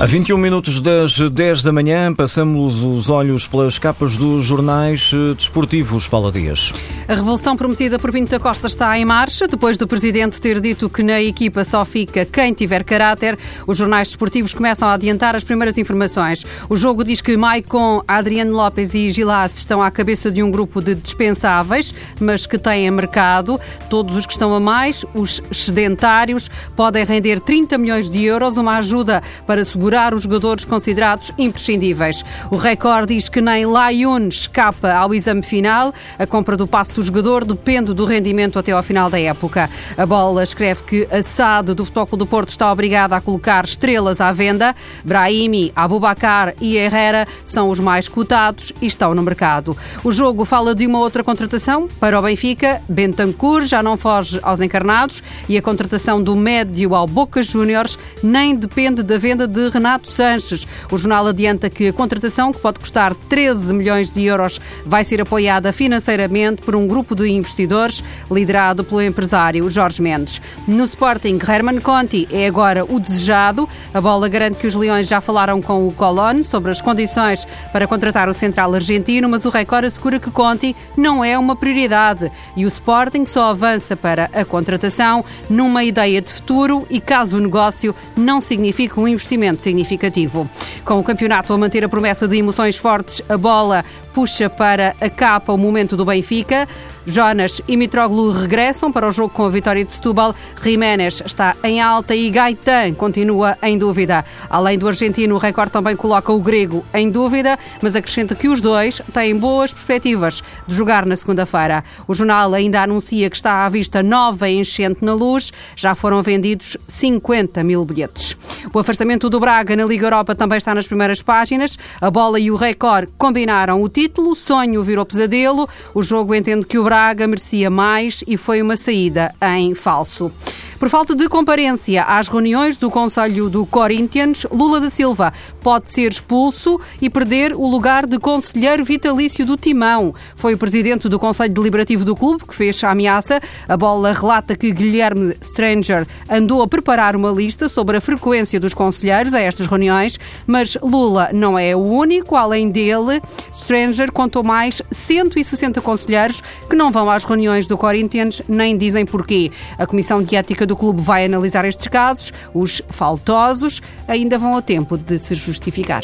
A 21 minutos das 10 da manhã, passamos os olhos pelas capas dos jornais eh, desportivos. Paula Dias. A revolução prometida por Pinto da Costa está em marcha. Depois do presidente ter dito que na equipa só fica quem tiver caráter, os jornais desportivos começam a adiantar as primeiras informações. O jogo diz que Maicon, Adriano Lopes e Gilas estão à cabeça de um grupo de dispensáveis, mas que têm mercado. Todos os que estão a mais, os sedentários, podem render 30 milhões de euros, uma ajuda para segurar os jogadores considerados imprescindíveis. O recorde diz que nem Layun escapa ao exame final. A compra do passo do jogador depende do rendimento até ao final da época. A bola escreve que a SAD do Futebol do Porto está obrigada a colocar estrelas à venda. Brahimi, Abubacar e Herrera são os mais cotados e estão no mercado. O jogo fala de uma outra contratação para o Benfica. Bentancur já não foge aos encarnados e a contratação do médio ao Boca Juniors nem depende da venda de Renato Sanches. O jornal adianta que a contratação, que pode custar 13 milhões de euros, vai ser apoiada financeiramente por um grupo de investidores liderado pelo empresário Jorge Mendes. No Sporting, Herman Conti é agora o desejado. A bola garante que os Leões já falaram com o Colón sobre as condições para contratar o central argentino, mas o Record assegura que Conti não é uma prioridade e o Sporting só avança para a contratação numa ideia de futuro e caso o negócio não signifique um investimento significativo. Com o campeonato a manter a promessa de emoções fortes, a bola puxa para a capa o momento do Benfica. Jonas e Mitroglou regressam para o jogo com a vitória de Setúbal. Jiménez está em alta e Gaetan continua em dúvida. Além do argentino, o Record também coloca o grego em dúvida, mas acrescenta que os dois têm boas perspectivas de jogar na segunda-feira. O jornal ainda anuncia que está à vista nova enchente na luz. Já foram vendidos 50 mil bilhetes. O afastamento do Braga na Liga Europa também está nas primeiras páginas. A bola e o Record combinaram o título, o sonho virou pesadelo. O jogo entende que o Braga merecia mais e foi uma saída em falso. Por falta de comparência às reuniões do Conselho do Corinthians, Lula da Silva pode ser expulso e perder o lugar de conselheiro vitalício do Timão. Foi o presidente do Conselho Deliberativo do clube que fez a ameaça. A bola relata que Guilherme Stranger andou a preparar uma lista sobre a frequência dos conselheiros a estas reuniões, mas Lula não é o único. Além dele, Stranger contou mais 160 conselheiros que não vão às reuniões do Corinthians nem dizem porquê. A Comissão de Ética do clube vai analisar estes casos. Os faltosos ainda vão a tempo de se justificar.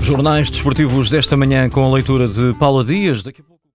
Jornais desportivos desta manhã com a leitura de Paula Dias.